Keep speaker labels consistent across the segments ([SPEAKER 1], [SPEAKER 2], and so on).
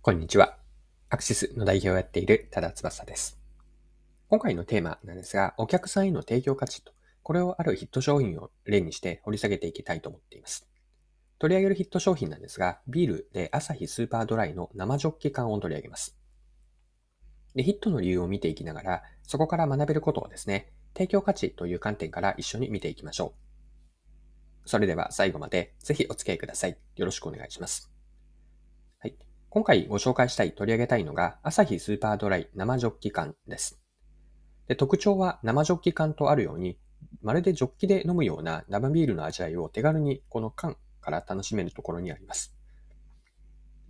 [SPEAKER 1] こんにちは。アクシスの代表をやっている多田翼です。今回のテーマなんですが、お客さんへの提供価値と、これをあるヒット商品を例にして掘り下げていきたいと思っています。取り上げるヒット商品なんですが、ビールでアサヒスーパードライの生ジョッキ缶を取り上げます。で、ヒットの理由を見ていきながら、そこから学べることをですね、提供価値という観点から一緒に見ていきましょう。それでは最後までぜひお付き合いください。よろしくお願いします。今回ご紹介したい、取り上げたいのが、アサヒスーパードライ生ジョッキ缶です。で特徴は生ジョッキ缶とあるように、まるでジョッキで飲むような生ビールの味わいを手軽にこの缶から楽しめるところにあります。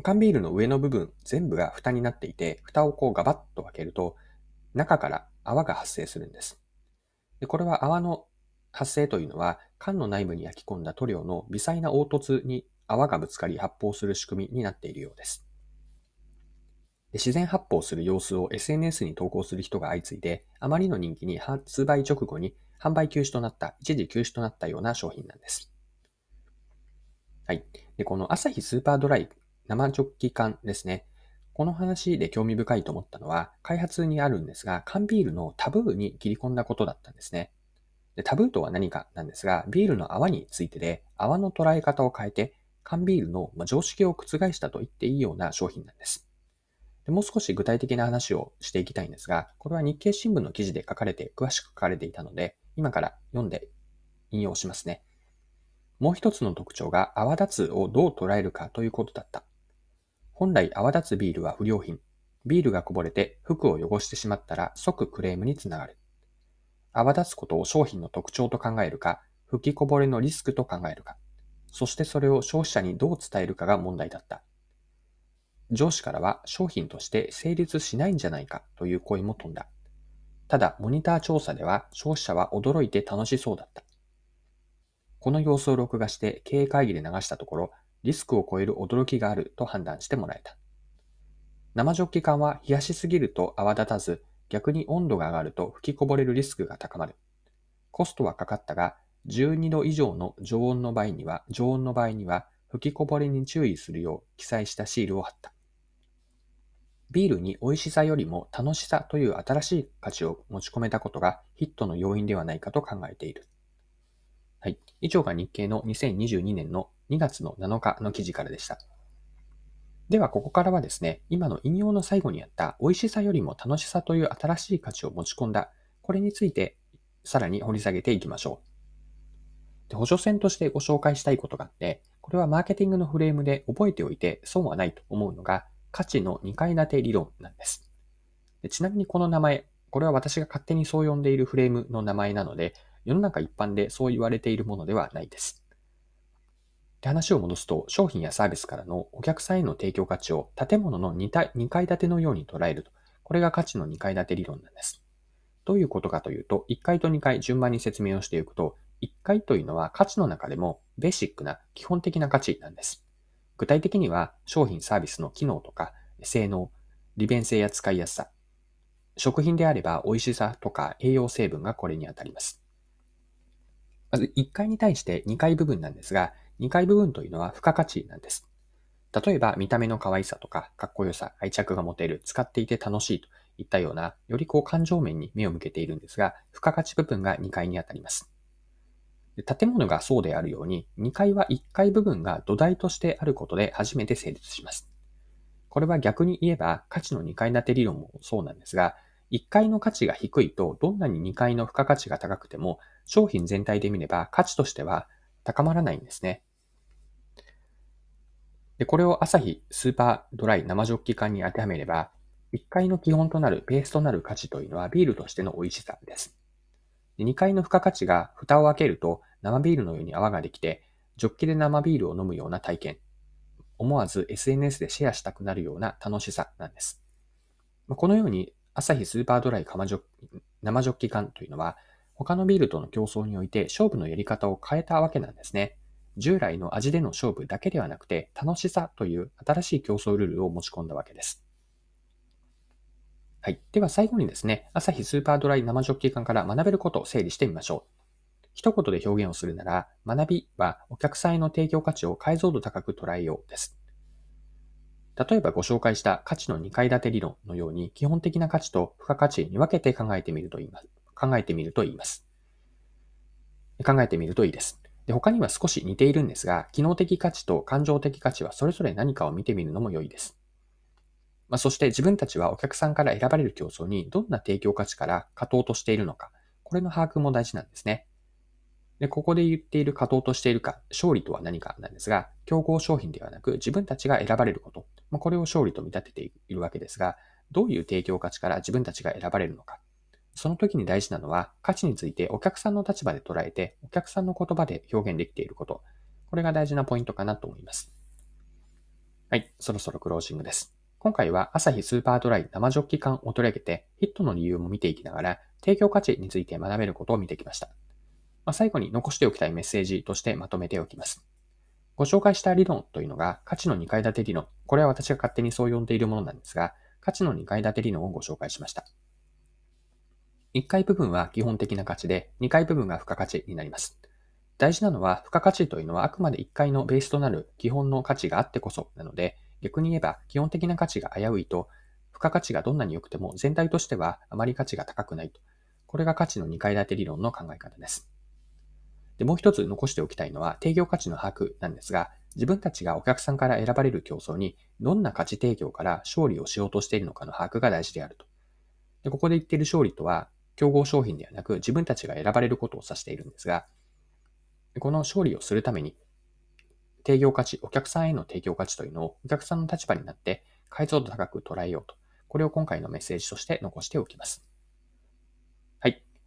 [SPEAKER 1] 缶ビールの上の部分全部が蓋になっていて、蓋をこうガバッと開けると、中から泡が発生するんです。でこれは泡の発生というのは、缶の内部に焼き込んだ塗料の微細な凹凸に泡がぶつかり発泡する仕組みになっているようです。自然発泡する様子を SNS に投稿する人が相次いで、あまりの人気に発売直後に販売休止となった、一時休止となったような商品なんです。はい。で、このアサヒスーパードライ生ジョッキ缶ですね。この話で興味深いと思ったのは、開発にあるんですが、缶ビールのタブーに切り込んだことだったんですね。でタブーとは何かなんですが、ビールの泡についてで、泡の捉え方を変えて、缶ビールの常識を覆したと言っていいような商品なんです。でもう少し具体的な話をしていきたいんですが、これは日経新聞の記事で書かれて、詳しく書かれていたので、今から読んで引用しますね。もう一つの特徴が泡立つをどう捉えるかということだった。本来泡立つビールは不良品。ビールがこぼれて服を汚してしまったら即クレームにつながる。泡立つことを商品の特徴と考えるか、吹きこぼれのリスクと考えるか、そしてそれを消費者にどう伝えるかが問題だった。上司からは商品として成立しないんじゃないかという声も飛んだ。ただ、モニター調査では消費者は驚いて楽しそうだった。この様子を録画して経営会議で流したところ、リスクを超える驚きがあると判断してもらえた。生ジョッキ缶は冷やしすぎると泡立たず、逆に温度が上がると吹きこぼれるリスクが高まる。コストはかかったが、12度以上の常温の場合には、常温の場合には、吹きこぼれに注意するよう記載したシールを貼った。ビールに美味しさよりも楽しさという新しい価値を持ち込めたことがヒットの要因ではないかと考えている。はい。以上が日経の2022年の2月の7日の記事からでした。では、ここからはですね、今の引用の最後にあった美味しさよりも楽しさという新しい価値を持ち込んだ、これについてさらに掘り下げていきましょう。で補助線としてご紹介したいことがあって、これはマーケティングのフレームで覚えておいて損はないと思うのが、価値の2階建て理論なんですで。ちなみにこの名前、これは私が勝手にそう呼んでいるフレームの名前なので、世の中一般でそう言われているものではないです。で話を戻すと、商品やサービスからのお客さんへの提供価値を建物の 2, 体2階建てのように捉えると、これが価値の2階建て理論なんです。どういうことかというと、1階と2階順番に説明をしていくと、1階というのは価値の中でもベーシックな基本的な価値なんです。具体的には商品サービスの機能とか性能、利便性や使いやすさ、食品であれば美味しさとか栄養成分がこれにあたります。まず1階に対して2階部分なんですが、2階部分というのは付加価値なんです。例えば見た目の可愛さとかかっこよさ、愛着が持てる、使っていて楽しいといったような、よりこう感情面に目を向けているんですが、付加価値部分が2階にあたります。建物がそうであるように、2階は1階部分が土台としてあることで初めて成立します。これは逆に言えば価値の2階建て理論もそうなんですが、1階の価値が低いとどんなに2階の付加価値が高くても商品全体で見れば価値としては高まらないんですね。で、これを朝日スーパードライ生ジョッキ缶に当てはめれば、1階の基本となるベースとなる価値というのはビールとしての美味しさです。で2階の付加価値が蓋を開けると生ビールのように泡ができて、ジョッキで生ビールを飲むような体験。思わず SNS でシェアしたくなるような楽しさなんです。このように、アサヒスーパードライ生ジョッキ缶というのは、他のビールとの競争において勝負のやり方を変えたわけなんですね。従来の味での勝負だけではなくて、楽しさという新しい競争ルールを持ち込んだわけです。はい。では最後にですね、アサヒスーパードライ生ジョッキ缶から学べることを整理してみましょう。一言で表現をするなら、学びはお客さんへの提供価値を解像度高く捉えようです。例えばご紹介した価値の2階建て理論のように基本的な価値と付加価値に分けて考えてみると言います。考えてみると言います。考えてみるといいです。で他には少し似ているんですが、機能的価値と感情的価値はそれぞれ何かを見てみるのも良いです。まあ、そして自分たちはお客さんから選ばれる競争にどんな提供価値から勝とうとしているのか、これの把握も大事なんですね。で、ここで言っている勝とうとしているか、勝利とは何かなんですが、競合商品ではなく自分たちが選ばれること、まあ、これを勝利と見立てているわけですが、どういう提供価値から自分たちが選ばれるのか。その時に大事なのは、価値についてお客さんの立場で捉えて、お客さんの言葉で表現できていること。これが大事なポイントかなと思います。はい、そろそろクロージングです。今回は朝日スーパードライ生ジョッキ缶を取り上げて、ヒットの理由も見ていきながら、提供価値について学べることを見てきました。まあ、最後に残しておきたいメッセージとしてまとめておきます。ご紹介した理論というのが価値の2階建て理論。これは私が勝手にそう呼んでいるものなんですが、価値の2階建て理論をご紹介しました。1階部分は基本的な価値で、2階部分が付加価値になります。大事なのは、付加価値というのはあくまで1階のベースとなる基本の価値があってこそなので、逆に言えば基本的な価値が危ういと、付加価値がどんなに良くても全体としてはあまり価値が高くないと。これが価値の2階建て理論の考え方です。で、もう一つ残しておきたいのは定業価値の把握なんですが、自分たちがお客さんから選ばれる競争にどんな価値提供から勝利をしようとしているのかの把握が大事であると。でここで言っている勝利とは、競合商品ではなく自分たちが選ばれることを指しているんですが、この勝利をするために、提供価値、お客さんへの提供価値というのをお客さんの立場になって解像度高く捉えようと。これを今回のメッセージとして残しておきます。